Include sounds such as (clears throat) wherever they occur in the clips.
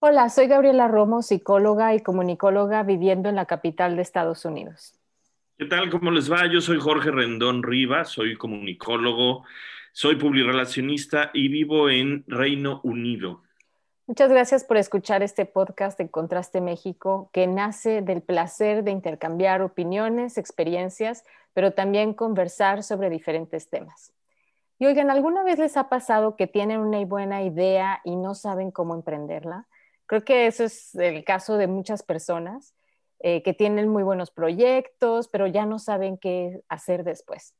Hola, soy Gabriela Romo, psicóloga y comunicóloga viviendo en la capital de Estados Unidos. ¿Qué tal? ¿Cómo les va? Yo soy Jorge Rendón Rivas, soy comunicólogo, soy publirelacionista y vivo en Reino Unido. Muchas gracias por escuchar este podcast de Contraste México, que nace del placer de intercambiar opiniones, experiencias, pero también conversar sobre diferentes temas. Y oigan, ¿alguna vez les ha pasado que tienen una buena idea y no saben cómo emprenderla? Creo que eso es el caso de muchas personas eh, que tienen muy buenos proyectos, pero ya no saben qué hacer después.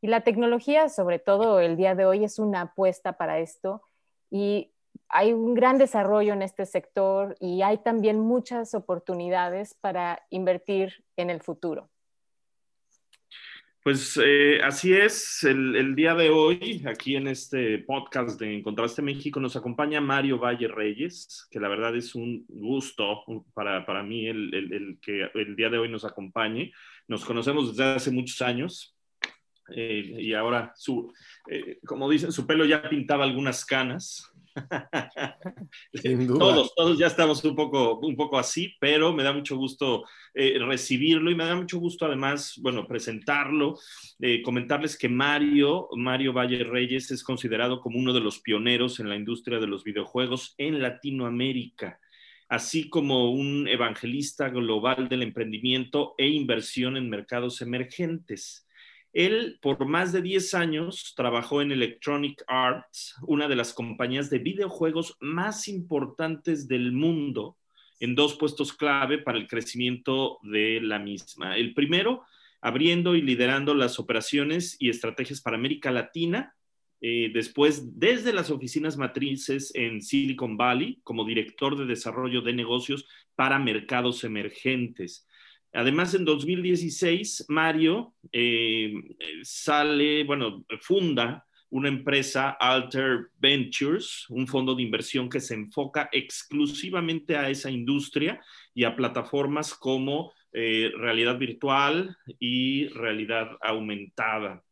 Y la tecnología, sobre todo el día de hoy, es una apuesta para esto y hay un gran desarrollo en este sector y hay también muchas oportunidades para invertir en el futuro. Pues eh, así es, el, día de hoy, aquí en este podcast de Encontraste México, nos acompaña Mario Valle Reyes, que la verdad es un gusto para, para mí el, el, que el día de hoy nos acompañe. Nos conocemos desde hace muchos años eh, y ahora, su, eh, como dicen, su pelo ya pintaba algunas canas. (laughs) Todos, todos ya estamos un poco, un poco así, pero me da mucho gusto eh, recibirlo y me da mucho gusto además, bueno, presentarlo, eh, comentarles que Mario, Mario Valle Reyes es considerado como uno de los pioneros en la industria de los videojuegos en Latinoamérica así como un evangelista global del emprendimiento e inversión en mercados emergentes. Él por más de 10 años trabajó en Electronic Arts, una de las compañías de videojuegos más importantes del mundo, en dos puestos clave para el crecimiento de la misma. El primero, abriendo y liderando las operaciones y estrategias para América Latina. Eh, después, desde las oficinas matrices en Silicon Valley, como director de desarrollo de negocios para mercados emergentes. Además, en 2016, Mario eh, sale, bueno, funda una empresa, Alter Ventures, un fondo de inversión que se enfoca exclusivamente a esa industria y a plataformas como eh, realidad virtual y realidad aumentada.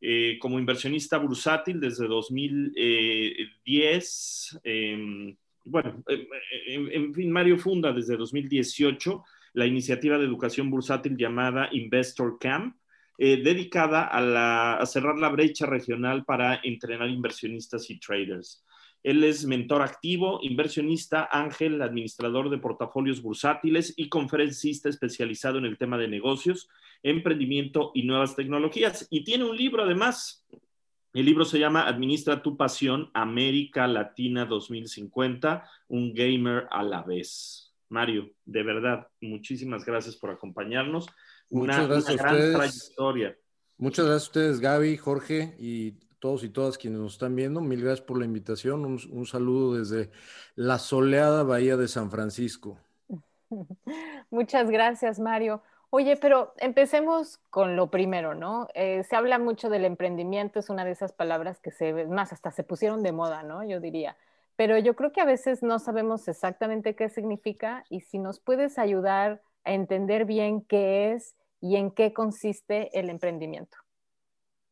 Eh, como inversionista bursátil desde 2010, em, bueno, en fin, Mario funda desde 2018 la iniciativa de educación bursátil llamada Investor Camp, eh, dedicada a, cerrar la brecha regional para entrenar inversionistas y traders. Él es mentor activo, inversionista, ángel, administrador de portafolios bursátiles y conferencista especializado en el tema de negocios, emprendimiento y nuevas tecnologías. Y tiene un libro además. El libro se llama Administra tu pasión, América Latina 2050, un gamer a la vez. Mario, de verdad, muchísimas gracias por acompañarnos. Una, Muchas gracias a ustedes. trayectoria. Muchas gracias a ustedes, Gaby, Jorge y todos y todas quienes nos están viendo. Mil gracias por la invitación. Un, saludo desde la soleada Bahía de San Francisco. (laughs) Muchas gracias, Mario. Oye, pero empecemos con lo primero, ¿no? Eh, se habla mucho del emprendimiento, es una de esas palabras que se, más hasta se pusieron de moda, ¿no? Yo diría pero yo creo que a veces no sabemos exactamente qué significa y si nos puedes ayudar a entender bien qué es y en qué consiste el emprendimiento.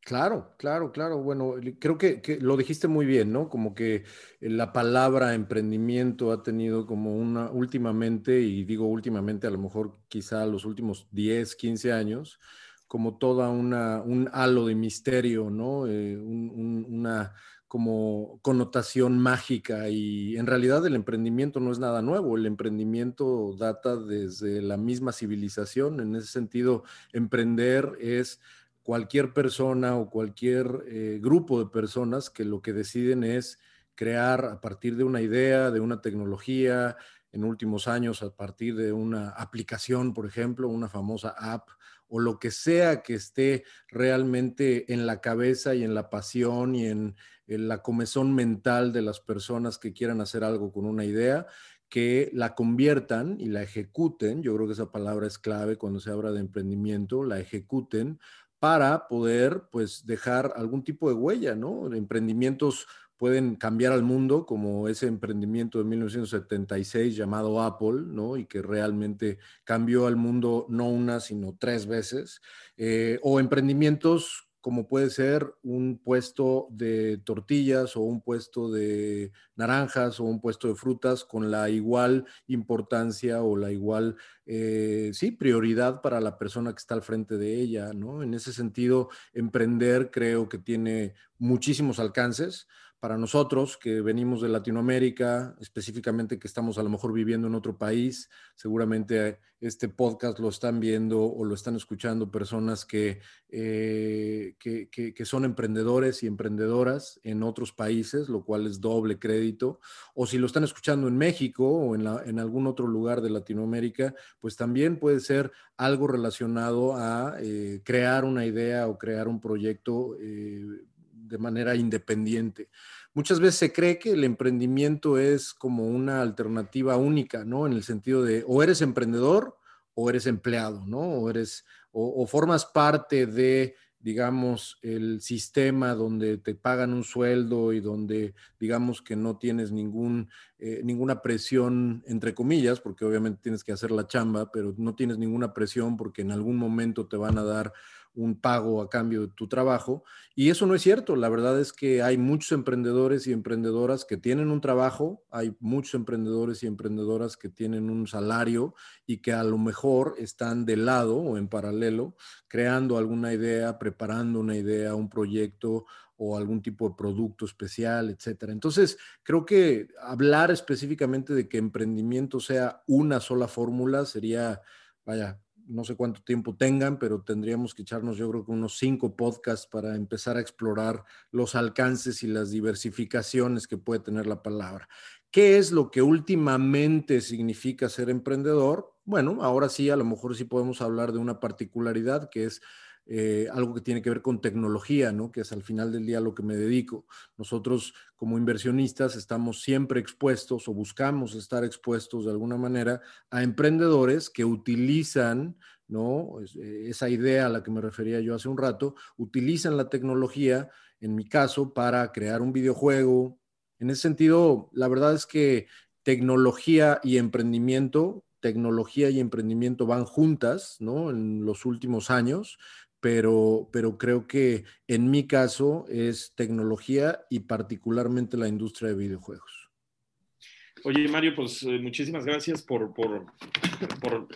Claro, claro, claro. Bueno, creo que, lo dijiste muy bien, ¿no? Como que la palabra emprendimiento ha tenido como una, últimamente, y digo últimamente, a lo mejor quizá los últimos 10, 15 años, como toda una, un halo de misterio, ¿no? Eh, una como connotación mágica y en realidad el emprendimiento no es nada nuevo, el emprendimiento data desde la misma civilización, en ese sentido emprender es cualquier persona o cualquier eh, grupo de personas que lo que deciden es crear a partir de una idea, de una tecnología, en últimos años a partir de una aplicación, por ejemplo, una famosa app o lo que sea que esté realmente en la cabeza y en la pasión y en, la comezón mental de las personas que quieran hacer algo con una idea, que la conviertan y la ejecuten, yo creo que esa palabra es clave cuando se habla de emprendimiento, la ejecuten para poder pues dejar algún tipo de huella, ¿no? Emprendimientos pueden cambiar al mundo, como ese emprendimiento de 1976 llamado Apple, ¿no? Y que realmente cambió al mundo no una, sino tres veces. Eh, o emprendimientos como puede ser un puesto de tortillas o un puesto de naranjas o un puesto de frutas con la igual importancia o la igual, eh, sí, prioridad para la persona que está al frente de ella, ¿no? En ese sentido, emprender creo que tiene muchísimos alcances para nosotros que venimos de Latinoamérica, específicamente que estamos a lo mejor viviendo en otro país, seguramente este podcast lo están viendo o lo están escuchando personas que, eh, que, son emprendedores y emprendedoras en otros países, lo cual es doble crédito, o si lo están escuchando en México o en, algún otro lugar de Latinoamérica, pues también puede ser algo relacionado a eh, crear una idea o crear un proyecto. Eh, de manera independiente. Muchas veces se cree que el emprendimiento es como una alternativa única, ¿no? En el sentido de o eres emprendedor o eres empleado, ¿no? O eres o, formas parte de digamos, el sistema donde te pagan un sueldo y donde, digamos, que no tienes ningún, eh, ninguna presión, entre comillas, porque obviamente tienes que hacer la chamba, pero no tienes ninguna presión porque en algún momento te van a dar un pago a cambio de tu trabajo. Y eso no es cierto. La verdad es que hay muchos emprendedores y emprendedoras que tienen un trabajo, hay muchos emprendedores y emprendedoras que tienen un salario y que a lo mejor están de lado o en paralelo creando alguna idea, preparando una idea, un proyecto o algún tipo de producto especial, etcétera. Entonces, creo que hablar específicamente de que emprendimiento sea una sola fórmula sería, vaya, no sé cuánto tiempo tengan, pero tendríamos que echarnos yo creo que unos cinco podcasts para empezar a explorar los alcances y las diversificaciones que puede tener la palabra. ¿Qué es lo que últimamente significa ser emprendedor? Bueno, ahora sí, a lo mejor sí podemos hablar de una particularidad que es eh, algo que tiene que ver con tecnología, ¿no? que es al final del día lo que me dedico. Nosotros como inversionistas estamos siempre expuestos o buscamos estar expuestos de alguna manera a emprendedores que utilizan ¿no? Eh, esa idea a la que me refería yo hace un rato, utilizan la tecnología, en mi caso, para crear un videojuego. En ese sentido, la verdad es que tecnología y emprendimiento tecnología y emprendimiento van juntas, ¿no? En los últimos años pero, pero creo que en mi caso es tecnología y particularmente la industria de videojuegos. Oye, Mario, pues eh, muchísimas gracias por, por, (coughs) por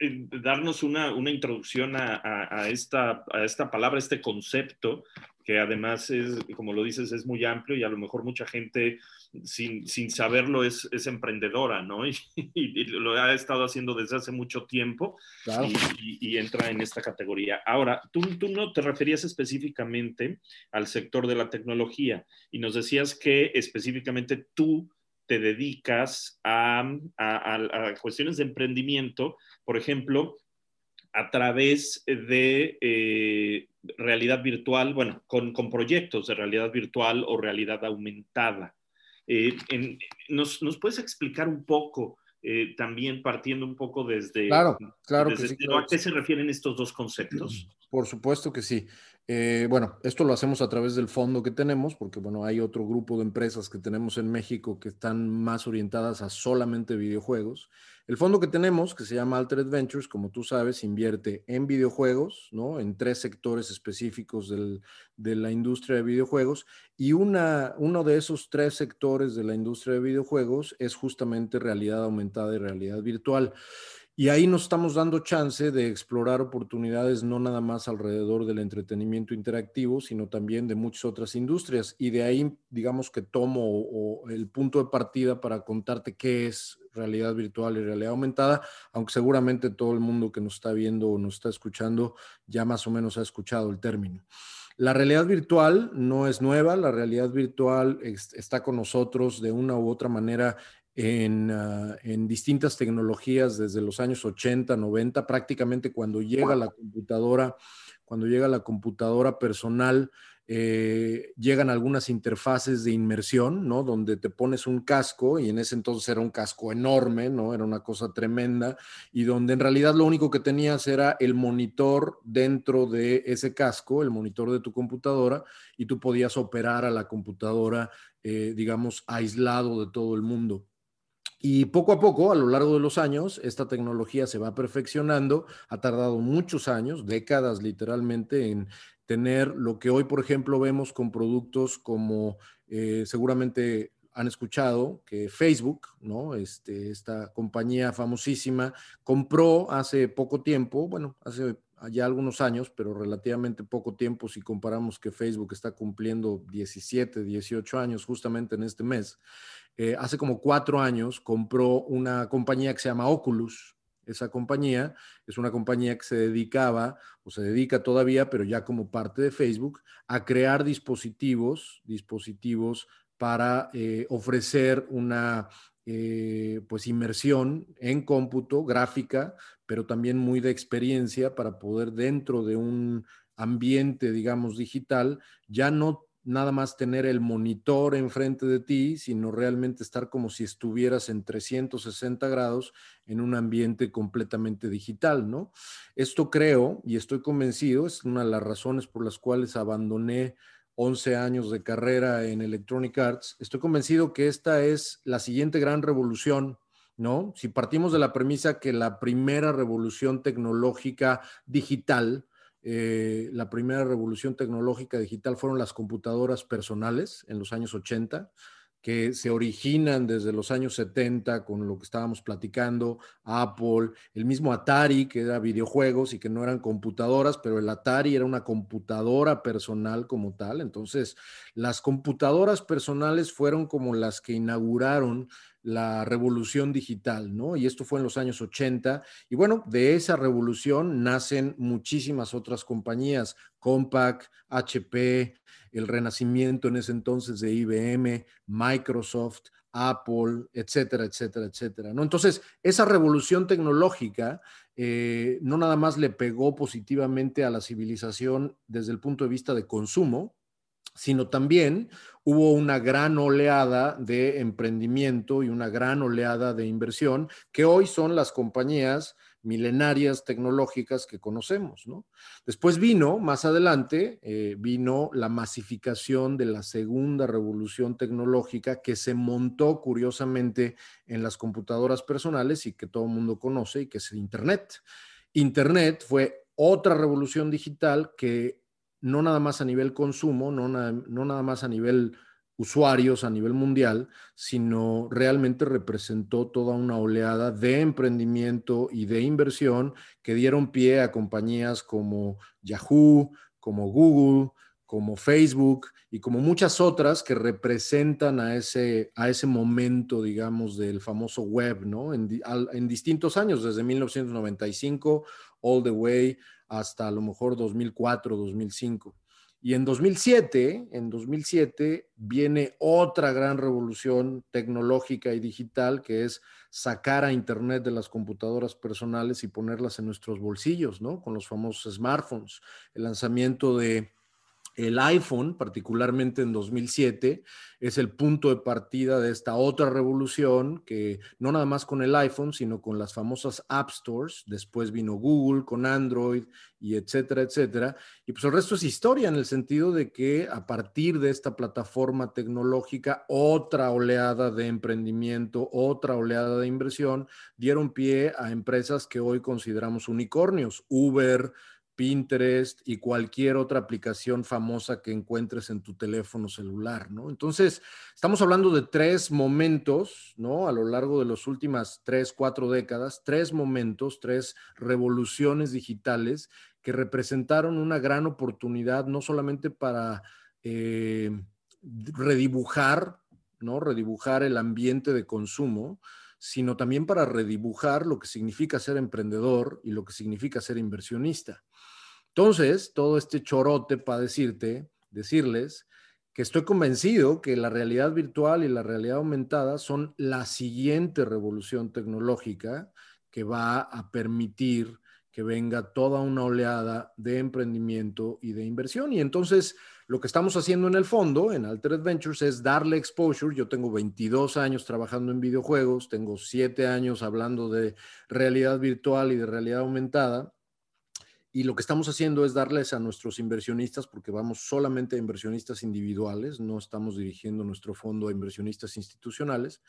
eh, darnos una, una introducción a, a, esta, a esta palabra, este concepto, que además es, como lo dices, es muy amplio y a lo mejor mucha gente sin, sin saberlo es, es, emprendedora, ¿no? (laughs) Y, lo ha estado haciendo desde hace mucho tiempo y, entra en esta categoría. Ahora, tú, tú no te referías específicamente al sector de la tecnología y nos decías que específicamente tú te dedicas a, a, cuestiones de emprendimiento, por ejemplo, a través de eh, realidad virtual, bueno, con, con, proyectos de realidad virtual o realidad aumentada. Eh, nos, puedes explicar un poco, eh, también partiendo un poco desde... Claro, claro. ¿A qué se refieren estos dos conceptos? Por supuesto que sí. Eh, bueno, esto lo hacemos a través del fondo que tenemos, porque bueno, hay otro grupo de empresas que tenemos en México que están más orientadas a solamente videojuegos. El fondo que tenemos, que se llama Altered Ventures, como tú sabes, invierte en videojuegos, ¿no? En tres sectores específicos de la industria de videojuegos. Y una, uno de esos tres sectores de la industria de videojuegos es justamente realidad aumentada y realidad virtual. Y ahí nos estamos dando chance de explorar oportunidades no nada más alrededor del entretenimiento interactivo, sino también de muchas otras industrias. Y de ahí, digamos que tomo el punto de partida para contarte qué es realidad virtual y realidad aumentada, aunque seguramente todo el mundo que nos está viendo o nos está escuchando ya más o menos ha escuchado el término. La realidad virtual no es nueva, la realidad virtual está con nosotros de una u otra manera Ah, en, distintas tecnologías desde los años 80, 90, prácticamente cuando llega la computadora, cuando llega la computadora personal, eh, llegan algunas interfaces de inmersión, ¿no? Donde te pones un casco y en ese entonces era un casco enorme, ¿no? Era una cosa tremenda y donde en realidad lo único que tenías era el monitor dentro de ese casco, el monitor de tu computadora y tú podías operar a la computadora, eh, digamos, aislado de todo el mundo. Y poco a poco, a lo largo de los años, esta tecnología se va perfeccionando. Ha tardado muchos años, décadas literalmente, en tener lo que hoy, por ejemplo, vemos con productos como eh, seguramente han escuchado que Facebook, ¿no? Este, esta compañía famosísima, compró hace poco tiempo, bueno, hace ya algunos años, pero relativamente poco tiempo si comparamos que Facebook está cumpliendo 17, 18 años justamente en este mes. Eh, hace como cuatro años compró una compañía que se llama Oculus, esa compañía es una compañía que se dedicaba o se dedica todavía, pero ya como parte de Facebook, a crear dispositivos, dispositivos para eh, ofrecer una eh, pues inmersión en cómputo, gráfica, pero también muy de experiencia para poder dentro de un ambiente, digamos, digital, ya no nada más tener el monitor enfrente de ti, sino realmente estar como si estuvieras en 360 grados en un ambiente completamente digital, ¿no? Esto creo y estoy convencido, es una de las razones por las cuales abandoné 11 años de carrera en Electronic Arts, estoy convencido que esta es la siguiente gran revolución ¿no? Si partimos de la premisa que la primera revolución tecnológica digital eh, la primera revolución tecnológica digital fueron las computadoras personales en los años 80, que se originan desde los años 70 con lo que estábamos platicando, Apple, el mismo Atari, que era videojuegos y que no eran computadoras, pero el Atari era una computadora personal como tal. Entonces, las computadoras personales fueron como las que inauguraron la revolución digital, ¿no? Y esto fue en los años 80. Y bueno, de esa revolución nacen muchísimas otras compañías, Compaq, HP, el renacimiento en ese entonces de IBM, Microsoft, Apple, etcétera, etcétera, etcétera. ¿no? Entonces, esa revolución tecnológica eh, no nada más le pegó positivamente a la civilización desde el punto de vista de consumo, sino también hubo una gran oleada de emprendimiento y una gran oleada de inversión que hoy son las compañías milenarias tecnológicas que conocemos, ¿no? Después vino, más adelante, eh, vino la masificación de la segunda revolución tecnológica que se montó curiosamente en las computadoras personales y que todo el mundo conoce y que es Internet. Internet fue otra revolución digital que no nada más a nivel consumo, no, no nada más a nivel usuarios a nivel mundial, sino realmente representó toda una oleada de emprendimiento y de inversión que dieron pie a compañías como Yahoo, como Google, como Facebook y como muchas otras que representan a ese, a ese momento, digamos, del famoso web, ¿no? En, en distintos años, desde 1995 all the way hasta a lo mejor 2004, 2005. Y en 2007, en 2007 viene otra gran revolución tecnológica y digital que es sacar a Internet de las computadoras personales y ponerlas en nuestros bolsillos, ¿no? Con los famosos smartphones. El lanzamiento de el iPhone, particularmente en 2007, es el punto de partida de esta otra revolución que no nada más con el iPhone, sino con las famosas App Stores. Después vino Google con Android y etcétera, etcétera. Y pues el resto es historia en el sentido de que a partir de esta plataforma tecnológica, otra oleada de emprendimiento, otra oleada de inversión dieron pie a empresas que hoy consideramos unicornios. Uber, Pinterest y cualquier otra aplicación famosa que encuentres en tu teléfono celular, ¿no? Entonces, estamos hablando de tres momentos, ¿no? A lo largo de las últimas tres, cuatro décadas, tres momentos, tres revoluciones digitales que representaron una gran oportunidad, no solamente para eh, redibujar, ¿no? Redibujar el ambiente de consumo, sino también para redibujar lo que significa ser emprendedor y lo que significa ser inversionista. Entonces, todo este chorote para decirte, decirles que estoy convencido que la realidad virtual y la realidad aumentada son la siguiente revolución tecnológica que va a permitir que venga toda una oleada de emprendimiento y de inversión. Y entonces lo que estamos haciendo en el fondo, en Altered Ventures, es darle exposure. Yo tengo 22 años trabajando en videojuegos, tengo 7 años hablando de realidad virtual y de realidad aumentada. Y lo que estamos haciendo es darles a nuestros inversionistas, porque vamos solamente a inversionistas individuales, no estamos dirigiendo nuestro fondo a inversionistas institucionales,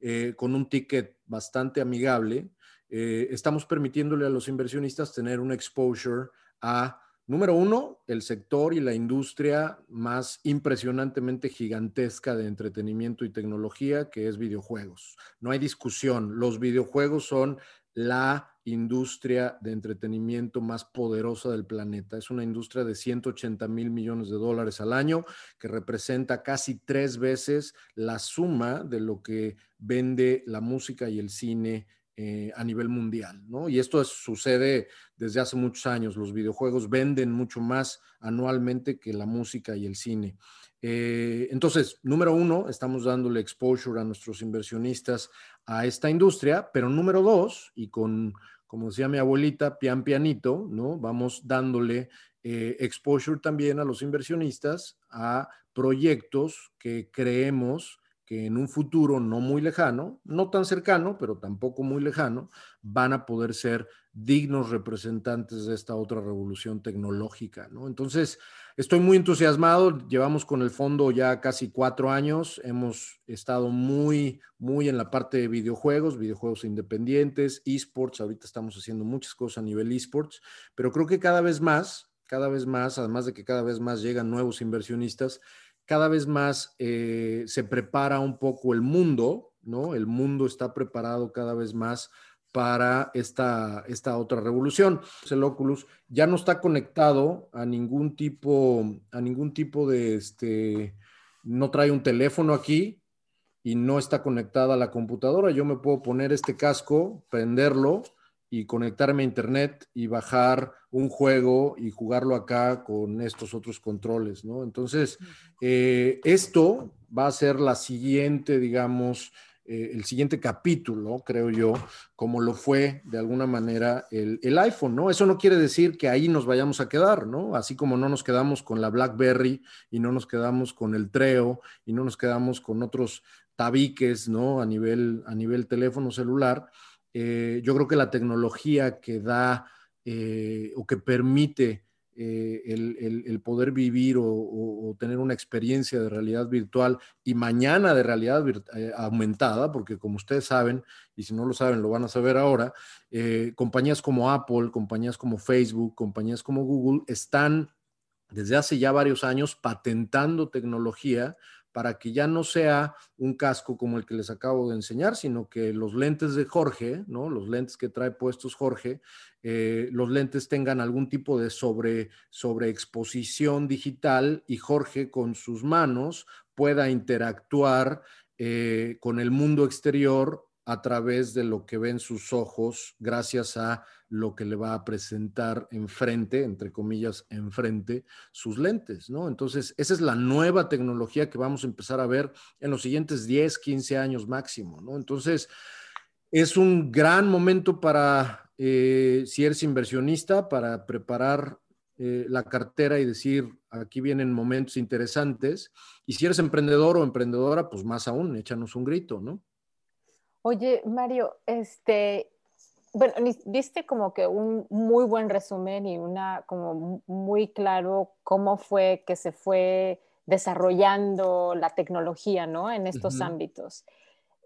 eh, con un ticket bastante amigable. Eh, estamos permitiéndole a los inversionistas tener un exposure a Número uno, el sector y la industria más impresionantemente gigantesca de entretenimiento y tecnología, que es videojuegos. No hay discusión, los videojuegos son la industria de entretenimiento más poderosa del planeta. Es una industria de 180 mil millones de dólares al año, que representa casi tres veces la suma de lo que vende la música y el cine eh, a nivel mundial, ¿no? Y esto sucede desde hace muchos años. Los videojuegos venden mucho más anualmente que la música y el cine. Eh, entonces, número uno, estamos dándole exposure a nuestros inversionistas a esta industria, pero número dos, y con, como decía mi abuelita, pian pianito, ¿no? Vamos dándole eh, exposure también a los inversionistas a proyectos que creemos que en un futuro no muy lejano, no tan cercano, pero tampoco muy lejano, van a poder ser dignos representantes de esta otra revolución tecnológica, ¿no? Entonces, estoy muy entusiasmado, llevamos con el fondo ya casi cuatro años, hemos estado muy, muy en la parte de videojuegos, videojuegos independientes, esports, ahorita estamos haciendo muchas cosas a nivel esports, pero creo que cada vez más, cada vez más, además de que cada vez más llegan nuevos inversionistas, cada vez más eh, se prepara un poco el mundo, ¿no? El mundo está preparado cada vez más para esta, esta otra revolución. El Oculus ya no está conectado a ningún tipo, a ningún tipo de, este, no trae un teléfono aquí y no está conectada a la computadora. Yo me puedo poner este casco, prenderlo y conectarme a internet y bajar un juego y jugarlo acá con estos otros controles, ¿no? Entonces, eh, esto va a ser la siguiente, digamos, eh, el siguiente capítulo, creo yo, como lo fue de alguna manera el, el, iPhone, ¿no? Eso no quiere decir que ahí nos vayamos a quedar, ¿no? Así como no nos quedamos con la BlackBerry y no nos quedamos con el Treo y no nos quedamos con otros tabiques, ¿no? A nivel, a nivel teléfono celular eh, yo creo que la tecnología que da eh, o que permite eh, el, poder vivir o, tener una experiencia de realidad virtual y mañana de realidad aumentada, porque como ustedes saben, y si no lo saben, lo van a saber ahora, compañías como Apple, compañías como Facebook, compañías como Google están desde hace ya varios años patentando tecnología para que ya no sea un casco como el que les acabo de enseñar, sino que los lentes de Jorge, ¿no? Los lentes que trae puestos Jorge, eh, los lentes tengan algún tipo de sobre, sobre exposición digital y Jorge con sus manos pueda interactuar eh, con el mundo exterior a través de lo que ven sus ojos, gracias a lo que le va a presentar enfrente, entre comillas, enfrente, sus lentes, ¿no? Entonces, esa es la nueva tecnología que vamos a empezar a ver en los siguientes 10, 15 años máximo, ¿no? Entonces, es un gran momento para, eh, si eres inversionista, para preparar eh, la cartera y decir, aquí vienen momentos interesantes. Y si eres emprendedor o emprendedora, pues más aún, échanos un grito, ¿no? Oye, Mario, este, bueno, diste como que un muy buen resumen y una como muy claro cómo fue que se fue desarrollando la tecnología, ¿no? En estos ámbitos.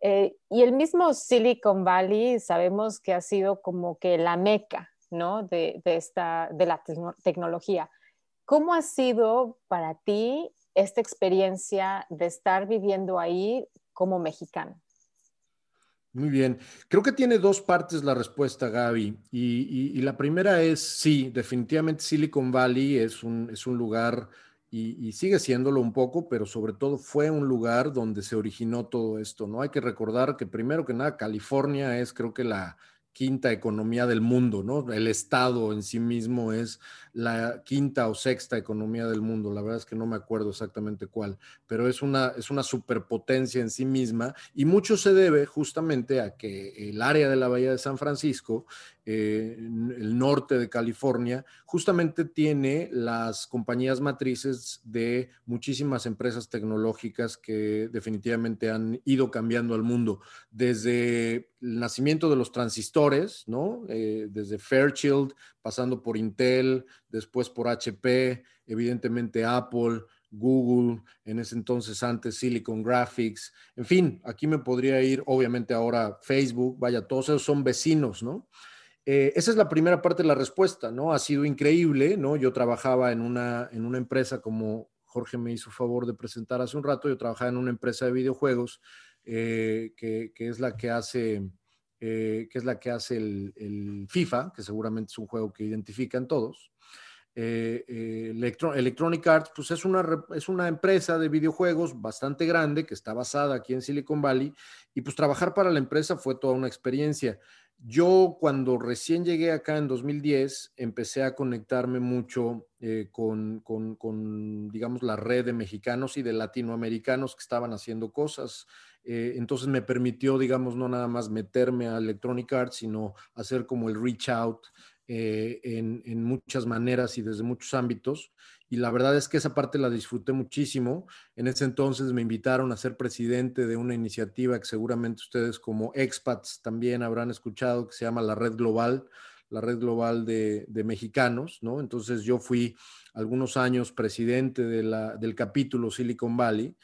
Eh, y el mismo Silicon Valley sabemos que ha sido como que la meca, ¿no? De, de esta, de la tecnología. ¿Cómo ha sido para ti esta experiencia de estar viviendo ahí como mexicano? Muy bien. Creo que tiene dos partes la respuesta, Gaby. Y, la primera es, sí, definitivamente Silicon Valley es un, es un lugar, y, sigue siéndolo un poco, pero sobre todo fue un lugar donde se originó todo esto, ¿no? Hay que recordar que primero que nada, California es creo que la quinta economía del mundo, ¿no? El Estado en sí mismo es la quinta o sexta economía del mundo, la verdad es que no me acuerdo exactamente cuál, pero es una, es una superpotencia en sí misma y mucho se debe justamente a que el área de la Bahía de San Francisco, eh, el norte de California, justamente tiene las compañías matrices de muchísimas empresas tecnológicas que definitivamente han ido cambiando al mundo, desde el nacimiento de los transistores, ¿no? Eh, desde Fairchild, pasando por Intel, después por HP, evidentemente Apple, Google, en ese entonces antes Silicon Graphics, en fin, aquí me podría ir, obviamente ahora Facebook, vaya, todos esos son vecinos, ¿no? Eh, esa es la primera parte de la respuesta, ¿no? Ha sido increíble, ¿no? Yo trabajaba en una, en una empresa, como Jorge me hizo favor de presentar hace un rato, yo trabajaba en una empresa de videojuegos eh, que, es la que hace, eh, que es la que hace el, FIFA, que seguramente es un juego que identifican todos. Electronic Arts, pues es una, es una empresa de videojuegos bastante grande que está basada aquí en Silicon Valley y pues trabajar para la empresa fue toda una experiencia. Yo cuando recién llegué acá en 2010, empecé a conectarme mucho con, con, con, digamos, la red de mexicanos y de latinoamericanos que estaban haciendo cosas eh, entonces me permitió, digamos, no nada más meterme a Electronic Arts, sino hacer como el reach out eh, en, muchas maneras y desde muchos ámbitos. Y la verdad es que esa parte la disfruté muchísimo. En ese entonces me invitaron a ser presidente de una iniciativa que seguramente ustedes como expats también habrán escuchado, que se llama la Red Global, la Red Global de, Mexicanos, ¿no? Entonces yo fui algunos años presidente del capítulo Silicon Valley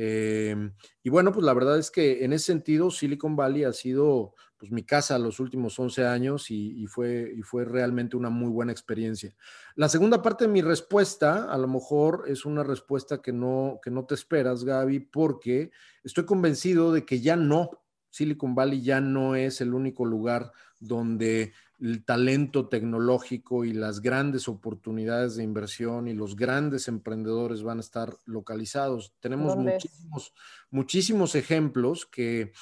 Em, y bueno, pues la verdad es que en ese sentido Silicon Valley ha sido pues mi casa los últimos 11 años y, fue, y fue realmente una muy buena experiencia. La segunda parte de mi respuesta, a lo mejor es una respuesta que no, que no te esperas, Gaby, porque estoy convencido de que ya no, Silicon Valley ya no es el único lugar donde el talento tecnológico y las grandes oportunidades de inversión y los grandes emprendedores van a estar localizados. Tenemos muchísimos, muchísimos ejemplos que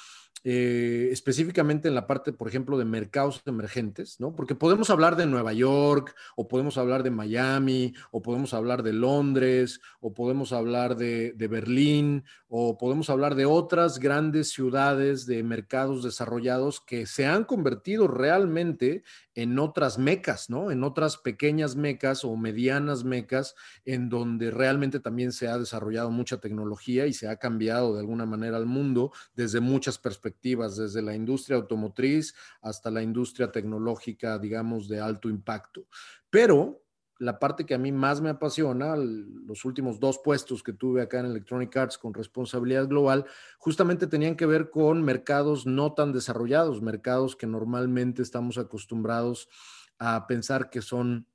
eh, específicamente en la parte, por ejemplo, de mercados emergentes, ¿no? Porque podemos hablar de Nueva York, o podemos hablar de Miami, o podemos hablar de Londres, o podemos hablar de, de Berlín, o podemos hablar de otras grandes ciudades de mercados desarrollados que se han convertido realmente en otras mecas, ¿no? En otras pequeñas mecas o medianas mecas en donde realmente también se ha desarrollado mucha tecnología y se ha cambiado de alguna manera el mundo desde muchas perspectivas, desde la industria automotriz hasta la industria tecnológica, digamos, de alto impacto. Pero la parte que a mí más me apasiona, los últimos dos puestos que tuve acá en Electronic Arts con responsabilidad global, justamente tenían que ver con mercados no tan desarrollados, mercados que normalmente estamos acostumbrados a pensar que son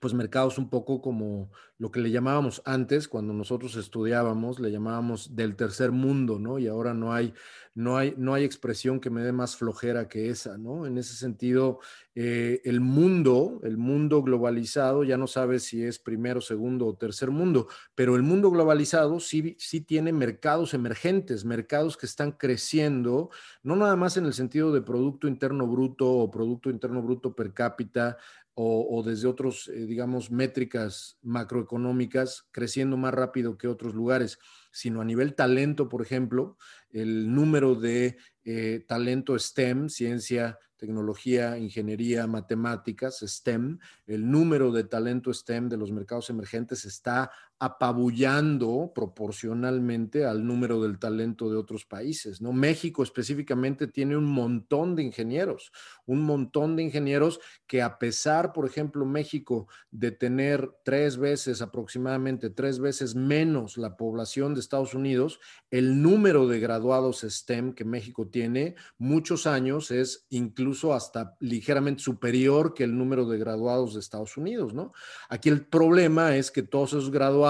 pues mercados un poco como lo que le llamábamos antes, cuando nosotros estudiábamos, le llamábamos del tercer mundo, ¿no? Y ahora no hay, no hay, no hay expresión que me dé más flojera que esa, ¿no? En ese sentido, eh, el mundo, el mundo globalizado, ya no sabe si es primero, segundo o tercer mundo, pero el mundo globalizado sí, sí tiene mercados emergentes, mercados que están creciendo, no nada más en el sentido de Producto Interno Bruto o Producto Interno Bruto per cápita, o, desde otros, eh, digamos, métricas macroeconómicas creciendo más rápido que otros lugares, sino a nivel talento, por ejemplo, el número de eh, talento STEM, ciencia, tecnología, ingeniería, matemáticas, STEM, el número de talento STEM de los mercados emergentes está apabullando proporcionalmente al número del talento de otros países, ¿no? México específicamente tiene un montón de ingenieros, un montón de ingenieros que a pesar, por ejemplo, México de tener tres veces aproximadamente, tres veces menos la población de Estados Unidos, el número de graduados STEM que México tiene muchos años es incluso hasta ligeramente superior que el número de graduados de Estados Unidos, ¿no? Aquí el problema es que todos esos graduados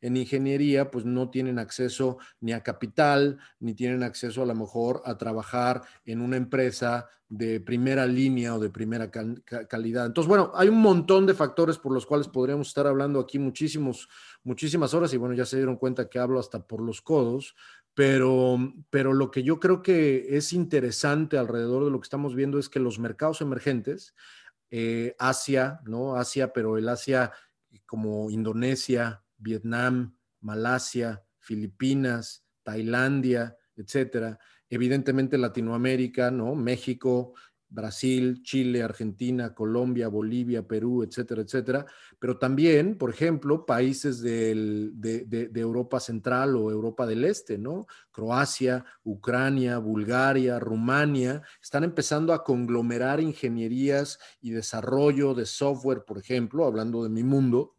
en ingeniería pues no tienen acceso ni a capital, ni tienen acceso a lo mejor a trabajar en una empresa de primera línea o de primera calidad. Entonces, bueno, hay un montón de factores por los cuales podríamos estar hablando aquí muchísimos, muchísimas horas y bueno, ya se dieron cuenta que hablo hasta por los codos, Pero, pero lo que yo creo que es interesante alrededor de lo que estamos viendo es que los mercados emergentes, eh, Asia, ¿no? Asia, pero el Asia como Indonesia, Vietnam, Malasia, Filipinas, Tailandia, etcétera. Evidentemente Latinoamérica, ¿no? México, Brasil, Chile, Argentina, Colombia, Bolivia, Perú, etcétera, etcétera, pero también, por ejemplo, países de, Europa Central o Europa del Este, ¿no? Croacia, Ucrania, Bulgaria, Rumania, están empezando a conglomerar ingenierías y desarrollo de software, por ejemplo, hablando de mi mundo,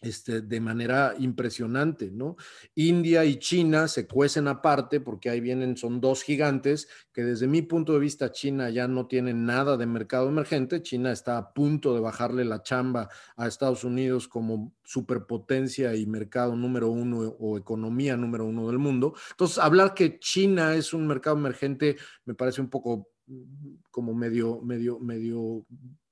este, de manera impresionante, ¿no? India y China se cuecen aparte porque ahí vienen, son dos gigantes que desde mi punto de vista China ya no tiene nada de mercado emergente, China está a punto de bajarle la chamba a Estados Unidos como superpotencia y mercado número uno o economía número uno del mundo. Entonces, hablar que China es un mercado emergente me parece un poco mm, como medio, medio, medio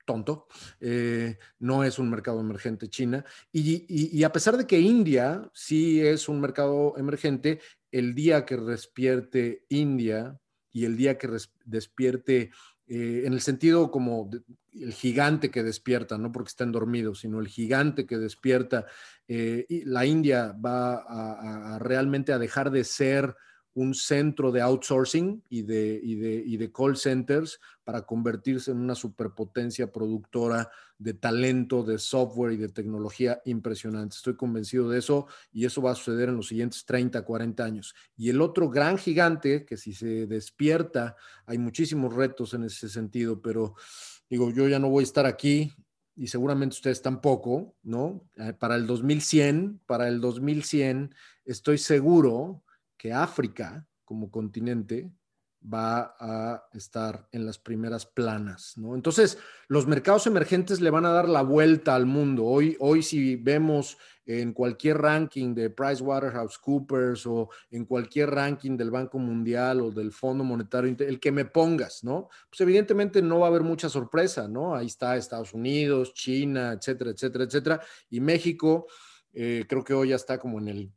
tonto, eh, no es un mercado emergente China. Y, a pesar de que India sí es un mercado emergente, el día que despierte India y el día que despierte, eh, en el sentido como el gigante que despierta, no porque estén dormidos, sino el gigante que despierta, eh, la India va a realmente a dejar de ser un centro de outsourcing y de, y de, call centers para convertirse en una superpotencia productora de talento, de software y de tecnología impresionante. Estoy convencido de eso y eso va a suceder en los siguientes 30, 40 años. Y el otro gran gigante, que si se despierta, hay muchísimos retos en ese sentido, pero digo, yo ya no voy a estar aquí y seguramente ustedes tampoco, ¿no? Eh, para el 2100, para el 2100, estoy seguro que África como continente va a estar en las primeras planas, ¿no? Entonces, los mercados emergentes le van a dar la vuelta al mundo. Hoy, hoy si vemos en cualquier ranking de PricewaterhouseCoopers o en cualquier ranking del Banco Mundial o del Fondo Monetario, el que me pongas, ¿no? Pues evidentemente no va a haber mucha sorpresa, ¿no? Ahí está Estados Unidos, China, etcétera, etcétera, etcétera. Y México, eh, creo que hoy ya está como en el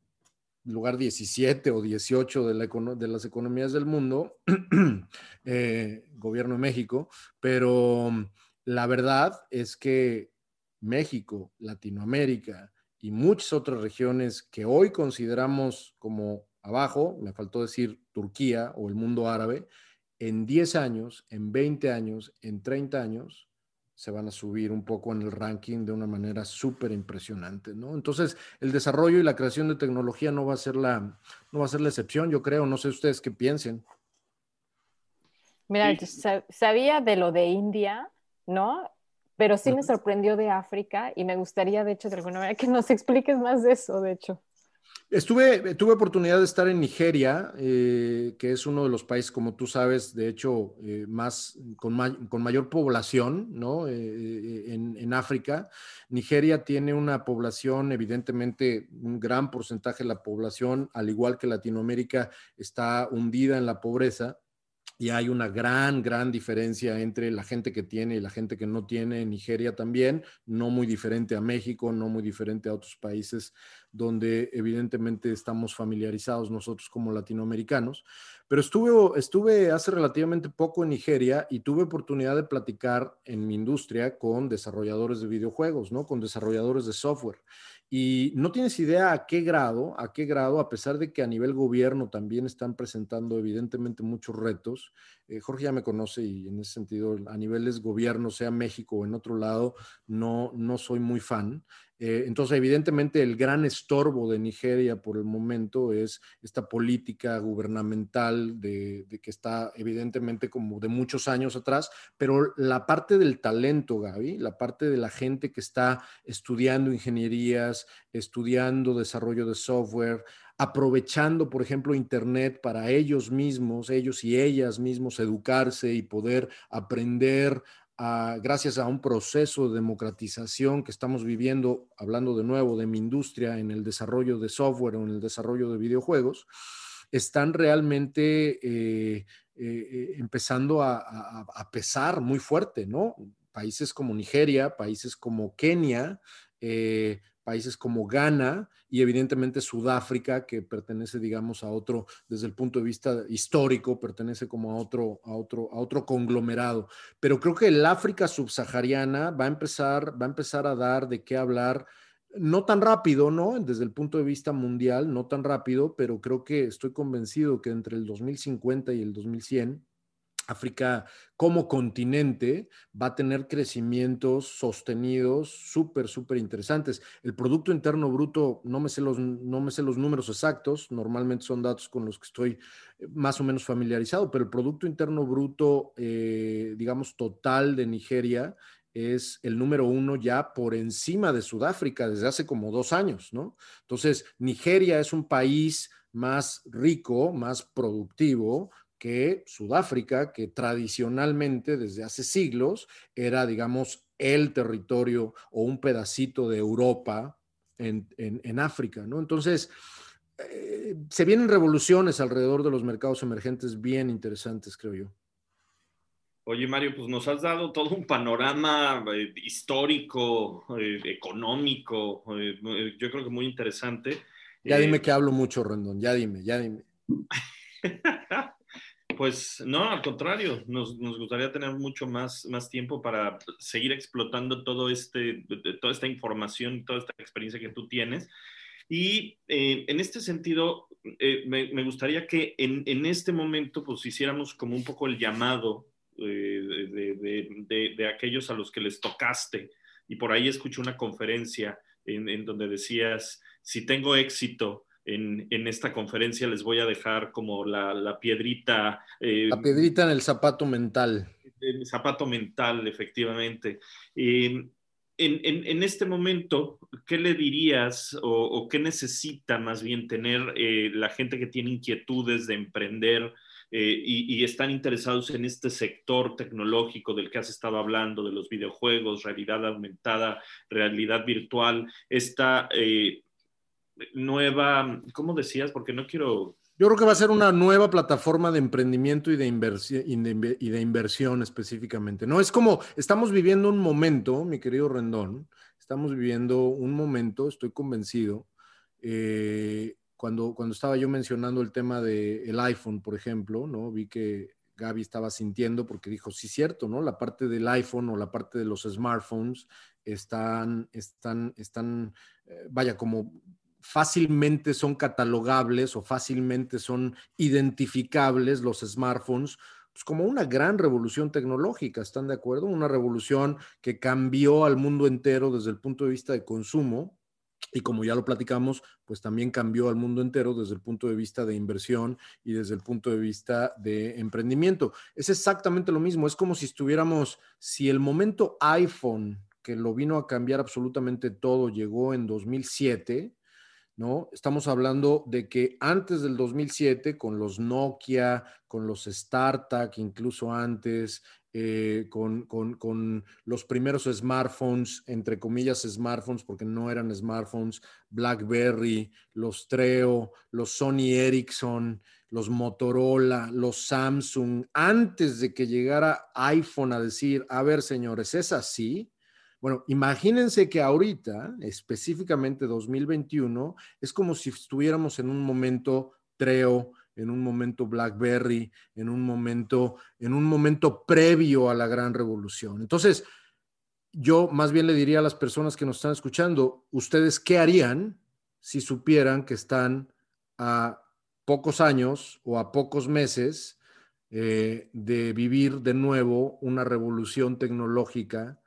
lugar 17 o 18 de, la, de las economías del mundo, (clears throat) eh, gobierno de México, pero mm, la verdad es que México, Latinoamérica y muchas otras regiones que hoy consideramos como abajo, me faltó decir Turquía o el mundo árabe, en 10 años, en 20 años, en 30 años, se van a subir un poco en el ranking de una manera súper impresionante, ¿no? Entonces, el desarrollo y la creación de tecnología no va a ser la, no va a ser la excepción, yo creo, no sé ustedes qué piensen. Mira, sabía de lo de India, ¿no? Pero sí me sorprendió de África y me gustaría, de hecho, de alguna manera que nos (laughs) expliques más de eso, de hecho. Estuve, tuve oportunidad de estar en Nigeria, eh, que es uno de los países, como tú sabes, de hecho, eh, más, con, mayor población, ¿no? Eh, en, en, África. Nigeria tiene una población, evidentemente, un gran porcentaje de la población, al igual que Latinoamérica, está hundida en la pobreza y hay una gran, gran diferencia entre la gente que tiene y la gente que no tiene en Nigeria también, no muy diferente a México, no muy diferente a otros países donde evidentemente estamos familiarizados nosotros como latinoamericanos. Pero estuve, estuve hace relativamente poco en Nigeria y tuve oportunidad de platicar en mi industria con desarrolladores de videojuegos, ¿no? Con desarrolladores de software. Y no tienes idea a qué grado, a qué grado, a pesar de que a nivel gobierno también están presentando evidentemente muchos retos. Eh, Jorge ya me conoce y en ese sentido, a niveles gobierno, sea México o en otro lado, no, no soy muy fan. Eh, entonces, evidentemente, el gran estorbo de Nigeria por el momento es esta política gubernamental de, que está evidentemente como de muchos años atrás, pero la parte del talento, Gaby, la parte de la gente que está estudiando ingenierías, estudiando desarrollo de software, aprovechando, por ejemplo, Internet para ellos mismos, ellos y ellas mismos educarse y poder aprender gracias a un proceso de democratización que estamos viviendo, hablando de nuevo de mi industria en el desarrollo de software o en el desarrollo de videojuegos, están realmente eh, eh, empezando a, pesar muy fuerte, ¿no? Países como Nigeria, países como Kenia, eh, países como Ghana y evidentemente Sudáfrica, que pertenece, digamos, a otro, desde el punto de vista histórico, pertenece como a otro, a otro, a otro conglomerado. Pero creo que el África subsahariana va a empezar, va a empezar a dar de qué hablar no tan rápido, ¿no? Desde el punto de vista mundial, no tan rápido, pero creo que estoy convencido que entre el 2050 y el 2100 África como continente va a tener crecimientos sostenidos súper, súper interesantes. El Producto Interno Bruto, no me, sé los, no me sé los números exactos, normalmente son datos con los que estoy eh, más o menos familiarizado, pero el Producto Interno Bruto, eh, digamos, total de Nigeria es el número uno ya por encima de Sudáfrica desde hace como dos años, ¿no? Entonces, Nigeria es un país más rico, más productivo, que Sudáfrica, que tradicionalmente desde hace siglos era, digamos, el territorio o un pedacito de Europa en, África, ¿no? Entonces, eh, se vienen revoluciones alrededor de los mercados emergentes bien interesantes, creo yo. Oye, Mario, pues nos has dado todo un panorama eh, histórico, eh, económico, yo creo que muy interesante. Ya dime que hablo mucho, Rendón, ya dime, ya dime. (laughs) Pues no, al contrario, nos, gustaría tener mucho más, más tiempo para seguir explotando todo este, toda esta información, toda esta experiencia que tú tienes. Y eh, en este sentido, eh, me, gustaría que en, en, este momento pues hiciéramos como un poco el llamado eh, de, de, aquellos a los que les tocaste. Y por ahí escuché una conferencia en, en donde decías, si tengo éxito, en, esta conferencia les voy a dejar como la, piedrita. Eh, la piedrita en el zapato mental. El zapato mental, efectivamente. en, este momento, ¿qué le dirías o, qué necesita más bien tener eh, la gente que tiene inquietudes de emprender? Eh, y, están interesados en este sector tecnológico del que has estado hablando, de los videojuegos, realidad aumentada, realidad virtual, esta nueva, ¿cómo decías? Porque no quiero... Yo creo que va a ser una nueva plataforma de emprendimiento y de, y de inversión específicamente. No es como, estamos viviendo un momento, mi querido Rendón, estamos viviendo un momento, estoy convencido, eh, cuando, cuando estaba yo mencionando el tema del iPhone, por ejemplo, ¿no? Vi que Gaby estaba sintiendo porque dijo, sí, cierto, ¿no? La parte del iPhone o la parte de los smartphones están, están, están, eh, vaya, como fácilmente son catalogables o fácilmente son identificables los smartphones pues como una gran revolución tecnológica, ¿están de acuerdo? Una revolución que cambió al mundo entero desde el punto de vista de consumo y como ya lo platicamos, pues también cambió al mundo entero desde el punto de vista de inversión y desde el punto de vista de emprendimiento. Es exactamente lo mismo, es como si estuviéramos, si el momento iPhone, que lo vino a cambiar absolutamente todo, llegó en 2007, ¿no? Estamos hablando de que antes del 2007, con los Nokia, con los StarTAC, incluso antes, eh, con, los primeros smartphones, entre comillas smartphones, porque no eran smartphones, BlackBerry, los Treo, los Sony Ericsson, los Motorola, los Samsung, antes de que llegara iPhone a decir, a ver, señores, ¿es así? Bueno, imagínense que ahorita, específicamente 2021, es como si estuviéramos en un momento Treo, en un momento BlackBerry, en un momento, en un momento previo a la gran revolución. Entonces, yo más bien le diría a las personas que nos están escuchando, ¿ustedes qué harían si supieran que están a pocos años o a pocos meses eh, de vivir de nuevo una revolución tecnológica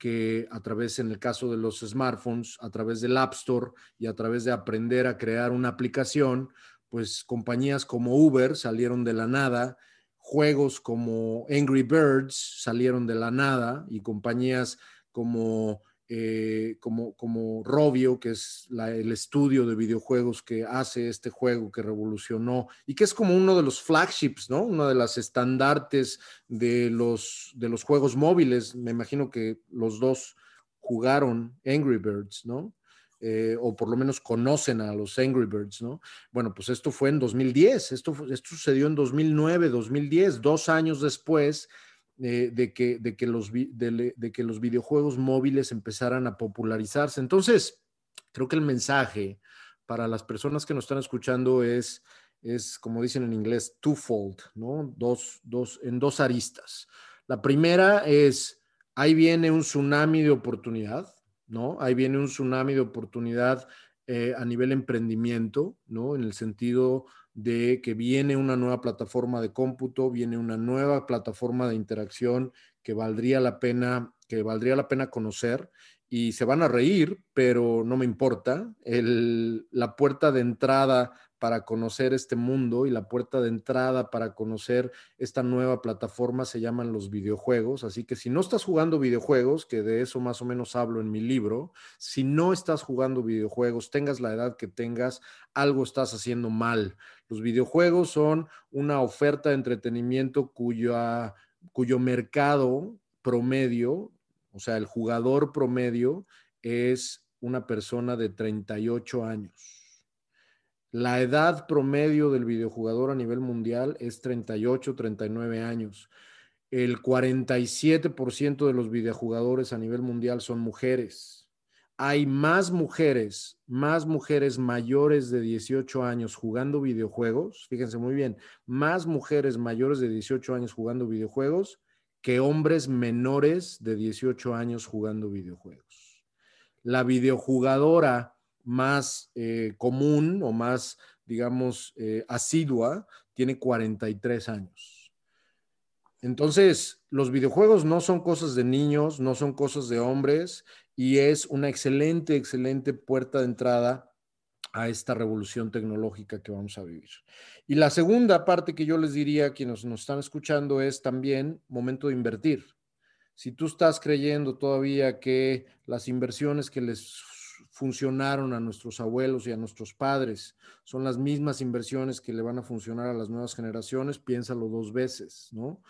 que a través, en el caso de los smartphones, a través del App Store y a través de aprender a crear una aplicación, pues compañías como Uber salieron de la nada, juegos como Angry Birds salieron de la nada y compañías como eh, como, como Robio, que es el estudio de videojuegos que hace este juego que revolucionó y que es como uno de los flagships, ¿no? Una de las estandartes de los, de los juegos móviles. Me imagino que los dos jugaron Angry Birds, ¿no? Eh, o por lo menos conocen a los Angry Birds, ¿no? Bueno, pues esto fue en 2010, esto, esto sucedió en 2009, 2010, dos años después de, que, de, que los, de, que los videojuegos móviles empezaran a popularizarse. Entonces, creo que el mensaje para las personas que nos están escuchando es, es como dicen en inglés, twofold, ¿no? Dos, dos, en dos aristas. La primera es, ahí viene un tsunami de oportunidad, ¿no? Ahí viene un tsunami de oportunidad eh, a nivel emprendimiento, ¿no? En el sentido de que viene una nueva plataforma de cómputo, viene una nueva plataforma de interacción que valdría la pena, que valdría la pena conocer y se van a reír, pero no me importa. la puerta de entrada para conocer este mundo y la puerta de entrada para conocer esta nueva plataforma se llaman los videojuegos. Así que si no estás jugando videojuegos, que de eso más o menos hablo en mi libro, si no estás jugando videojuegos, tengas la edad que tengas, algo estás haciendo mal. Los videojuegos son una oferta de entretenimiento cuyo mercado promedio, o sea, el jugador promedio es una persona de 38 años la edad promedio del videojugador a nivel mundial es 38, 39 años. El 47% de los videojugadores a nivel mundial son mujeres. Hay más mujeres, más mujeres mayores de 18 años jugando videojuegos, fíjense muy bien, más mujeres mayores de 18 años jugando videojuegos que hombres menores de 18 años jugando videojuegos. La videojugadora más eh, común o más, digamos, eh, asidua, tiene 43 años. Entonces, los videojuegos no son cosas de niños, no son cosas de hombres y es una excelente, excelente puerta de entrada a esta revolución tecnológica que vamos a vivir. Y la segunda parte que yo les diría a quienes nos están escuchando es también momento de invertir. Si tú estás creyendo todavía que las inversiones que les funcionaron a nuestros abuelos y a nuestros padres. Son las mismas inversiones que le van a funcionar a las nuevas generaciones, piénsalo dos veces, ¿no?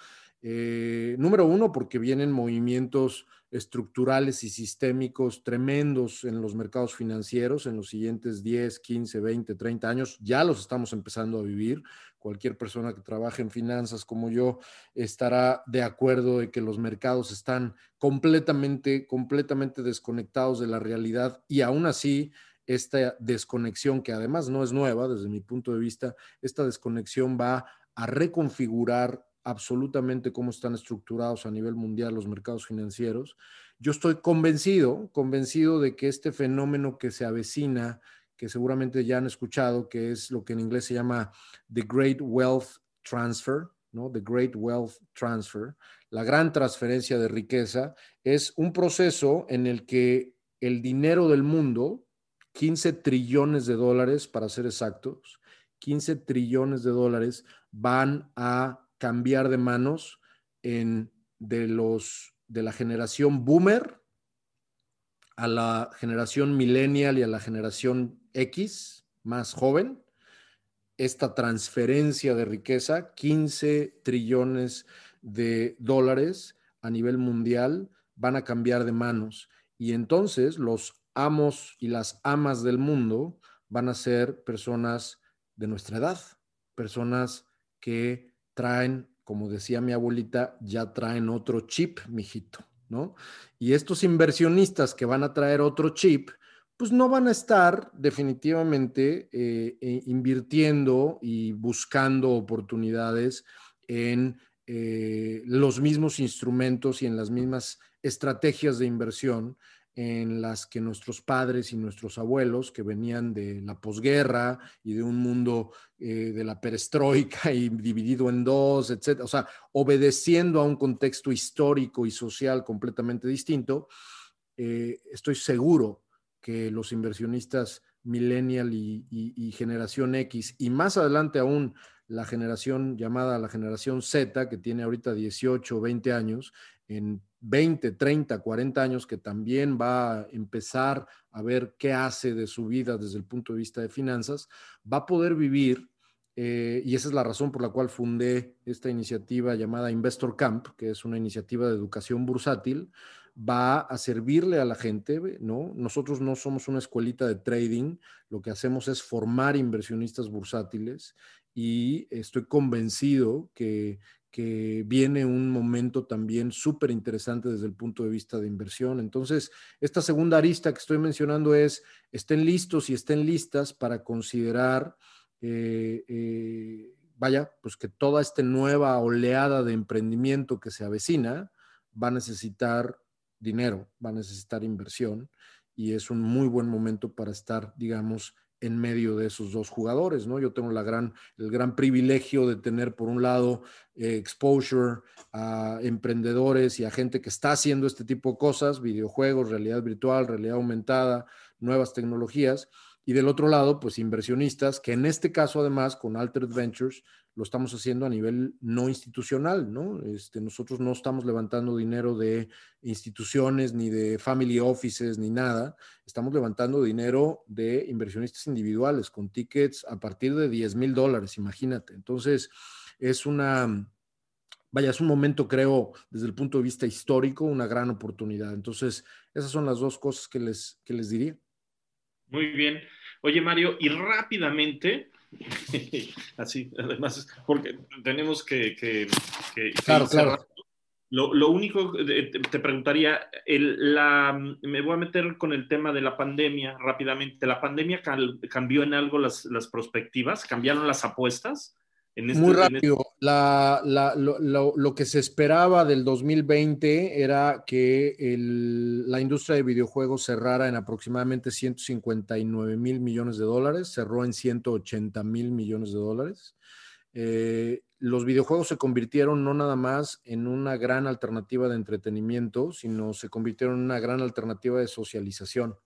Eh, número uno, porque vienen movimientos estructurales y sistémicos tremendos en los mercados financieros en los siguientes 10, 15, 20, 30 años. Ya los estamos empezando a vivir. Cualquier persona que trabaje en finanzas como yo estará de acuerdo de que los mercados están completamente, completamente desconectados de la realidad y aún así esta desconexión, que además no es nueva desde mi punto de vista, esta desconexión va a reconfigurar absolutamente cómo están estructurados a nivel mundial los mercados financieros. Yo estoy convencido, convencido de que este fenómeno que se avecina, que seguramente ya han escuchado, que es lo que en inglés se llama The Great Wealth Transfer, ¿no? The Great Wealth Transfer, la gran transferencia de riqueza, es un proceso en el que el dinero del mundo, 15 trillones de dólares para ser exactos, 15 trillones de dólares van a cambiar de manos en, de, los, de la generación boomer a la generación millennial y a la generación X, más joven, esta transferencia de riqueza, 15 trillones de dólares a nivel mundial, van a cambiar de manos. Y entonces los amos y las amas del mundo van a ser personas de nuestra edad, personas que traen, como decía mi abuelita, ya traen otro chip, mijito, ¿no? Y estos inversionistas que van a traer otro chip, pues no van a estar definitivamente eh, eh, invirtiendo y buscando oportunidades en eh, los mismos instrumentos y en las mismas estrategias de inversión en las que nuestros padres y nuestros abuelos, que venían de la posguerra y de un mundo eh, de la perestroika y dividido en dos, etcétera, o sea, obedeciendo a un contexto histórico y social completamente distinto, eh, estoy seguro que los inversionistas millennial y, generación X, y más adelante aún la generación llamada la generación Z, que tiene ahorita 18 o 20 años, en 20, 30, 40 años que también va a empezar a ver qué hace de su vida desde el punto de vista de finanzas, va a poder vivir, eh, y esa es la razón por la cual fundé esta iniciativa llamada Investor Camp, que es una iniciativa de educación bursátil, va a servirle a la gente, ¿no? Nosotros no somos una escuelita de trading, lo que hacemos es formar inversionistas bursátiles y estoy convencido que, que viene un momento también súper interesante desde el punto de vista de inversión. Entonces, esta segunda arista que estoy mencionando es, estén listos y estén listas para considerar, eh, eh, vaya, pues que toda esta nueva oleada de emprendimiento que se avecina va a necesitar dinero, va a necesitar inversión y es un muy buen momento para estar, digamos, en medio de esos dos jugadores, ¿no? Yo tengo gran, el gran privilegio de tener, por un lado, eh, exposure a emprendedores y a gente que está haciendo este tipo de cosas, videojuegos, realidad virtual, realidad aumentada, nuevas tecnologías, y del otro lado, pues inversionistas, que en este caso además con Altered Ventures lo estamos haciendo a nivel no institucional, ¿no? Este, nosotros no estamos levantando dinero de instituciones, ni de family offices, ni nada. Estamos levantando dinero de inversionistas individuales con tickets a partir de 10 mil dólares, imagínate. Entonces, es una, vaya, es un momento, creo, desde el punto de vista histórico, una gran oportunidad. Entonces, esas son las dos cosas que les, que les diría. Muy bien. Oye, Mario, y rápidamente, (laughs) así, además, porque tenemos que... claro, claro. Lo, único, te preguntaría, el, la, me voy a meter con el tema de la pandemia rápidamente. ¿La pandemia cambió en algo las, las perspectivas? ¿Cambiaron las apuestas? Este Muy este rápido. lo, que se esperaba del 2020 era que la industria de videojuegos cerrara en aproximadamente 159 mil millones de dólares, cerró en 180 mil millones de dólares. Eh, los videojuegos se convirtieron no nada más en una gran alternativa de entretenimiento, sino se convirtieron en una gran alternativa de socialización,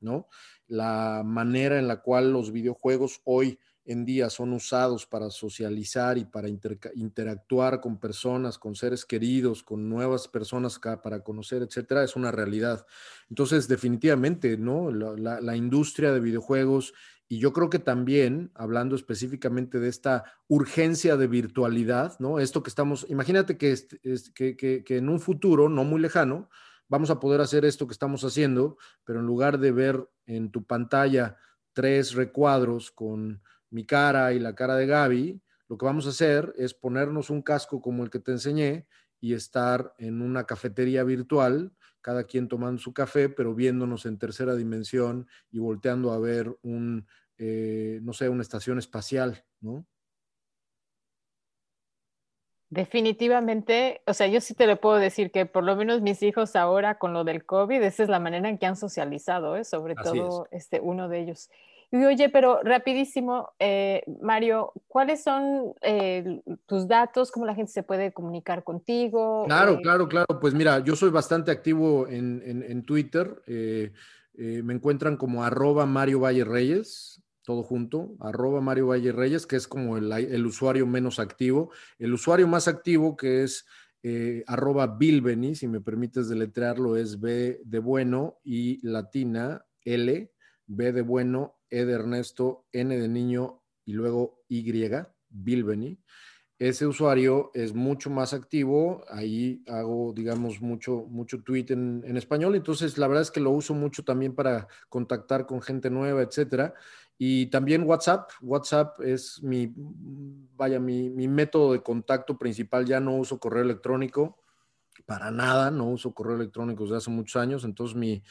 ¿no? La manera en la cual los videojuegos hoy en día son usados para socializar y para interactuar con personas, con seres queridos, con nuevas personas para conocer, etcétera, es una realidad. Entonces, definitivamente, ¿no? La, industria de videojuegos y yo creo que también, hablando específicamente de esta urgencia de virtualidad, ¿no? Esto que estamos, imagínate que, que, que en un futuro no muy lejano, vamos a poder hacer esto que estamos haciendo, pero en lugar de ver en tu pantalla tres recuadros con mi cara y la cara de Gaby, lo que vamos a hacer es ponernos un casco como el que te enseñé y estar en una cafetería virtual, cada quien tomando su café, pero viéndonos en tercera dimensión y volteando a ver un, eh, no sé, una estación espacial, ¿no? Definitivamente, o sea, yo sí te lo puedo decir que por lo menos mis hijos ahora con lo del COVID, esa es la manera en que han socializado, ¿eh? sobre todo este, uno de ellos. Y oye, pero rapidísimo, eh, Mario, ¿cuáles son eh, tus datos? ¿Cómo la gente se puede comunicar contigo? Claro, eh, claro, claro. Pues mira, yo soy bastante activo en, Twitter. me encuentran como arroba Mario Valle Reyes, todo junto, arroba Mario Valle Reyes, que es como el, el usuario menos activo. El usuario más activo, que es arroba Bilbeni, si me permites deletrearlo, es B de bueno y latina L, B de bueno, e de Ernesto, N de niño y luego Y, Bilbeni. Ese usuario es mucho más activo, ahí hago, digamos, mucho, mucho tweet en, español, entonces la verdad es que lo uso mucho también para contactar con gente nueva, etcétera. Y también WhatsApp, WhatsApp es mi, vaya, mi, mi método de contacto principal, ya no uso correo electrónico, para nada, no uso correo electrónico desde hace muchos años, entonces mi,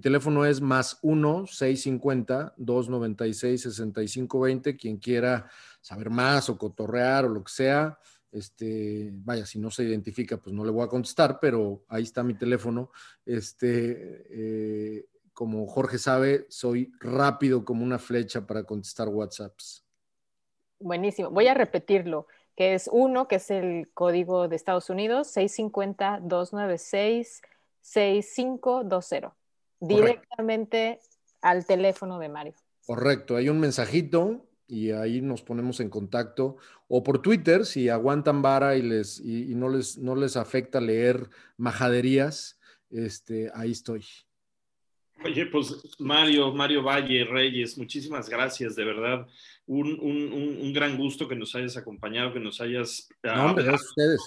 teléfono es más 1-650-296-6520, quien quiera saber más o cotorrear o lo que sea, este, vaya, si no se identifica, pues no le voy a contestar, pero ahí está mi teléfono. Este, eh, como Jorge sabe, soy rápido como una flecha para contestar WhatsApps. Buenísimo, voy a repetirlo que es uno, que es el código de Estados Unidos, 650-296-6520, directamente al teléfono de Mario. Correcto, hay un mensajito y ahí nos ponemos en contacto o por Twitter si aguantan vara y les y, no les no les afecta leer majaderías, este ahí estoy. Oye, pues Mario, Mario Valle Reyes, muchísimas gracias, de verdad. Un, un, un, gran gusto que nos hayas acompañado, que nos hayas... No, gracias a ustedes.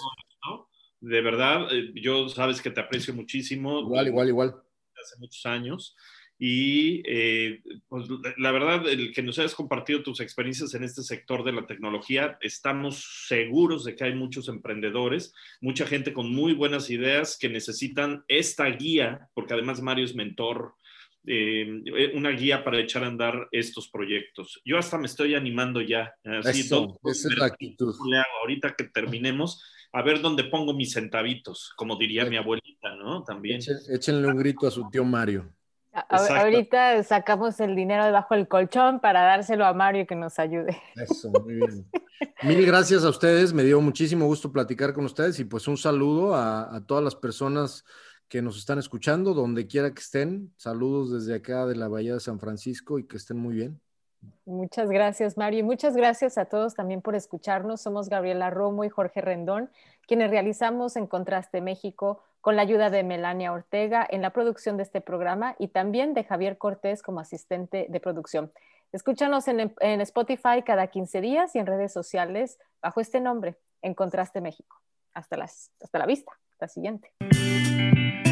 De verdad, eh, yo sabes que te aprecio muchísimo. Igual, igual, igual. Hace muchos años. Y eh, pues, la verdad, el que nos hayas compartido tus experiencias en este sector de la tecnología, estamos seguros de que hay muchos emprendedores, mucha gente con muy buenas ideas que necesitan esta guía, porque además Mario es mentor, eh, una guía para echar a andar estos proyectos. Yo hasta me estoy animando ya. Así, Eso, esa es la actitud. Ahorita que terminemos, a ver dónde pongo mis centavitos, como diría mi abuelita, ¿no? También. échenle un grito a su tío Mario. ahorita sacamos el dinero debajo del colchón para dárselo a Mario que nos ayude. Eso, muy bien. Mil gracias a ustedes, me dio muchísimo gusto platicar con ustedes y pues un saludo a, a todas las personas que nos están escuchando, donde quiera que estén. Saludos desde acá de la Bahía de San Francisco y que estén muy bien. Muchas gracias, Mario. Y muchas gracias a todos también por escucharnos. Somos Gabriela Romo y Jorge Rendón, quienes realizamos en Contraste México con la ayuda de Melania Ortega en la producción de este programa y también de Javier Cortés como asistente de producción. Escúchanos en, en Spotify cada 15 días y en redes sociales bajo este nombre, En Contraste México. Hasta, las, hasta la vista. Hasta la siguiente. Música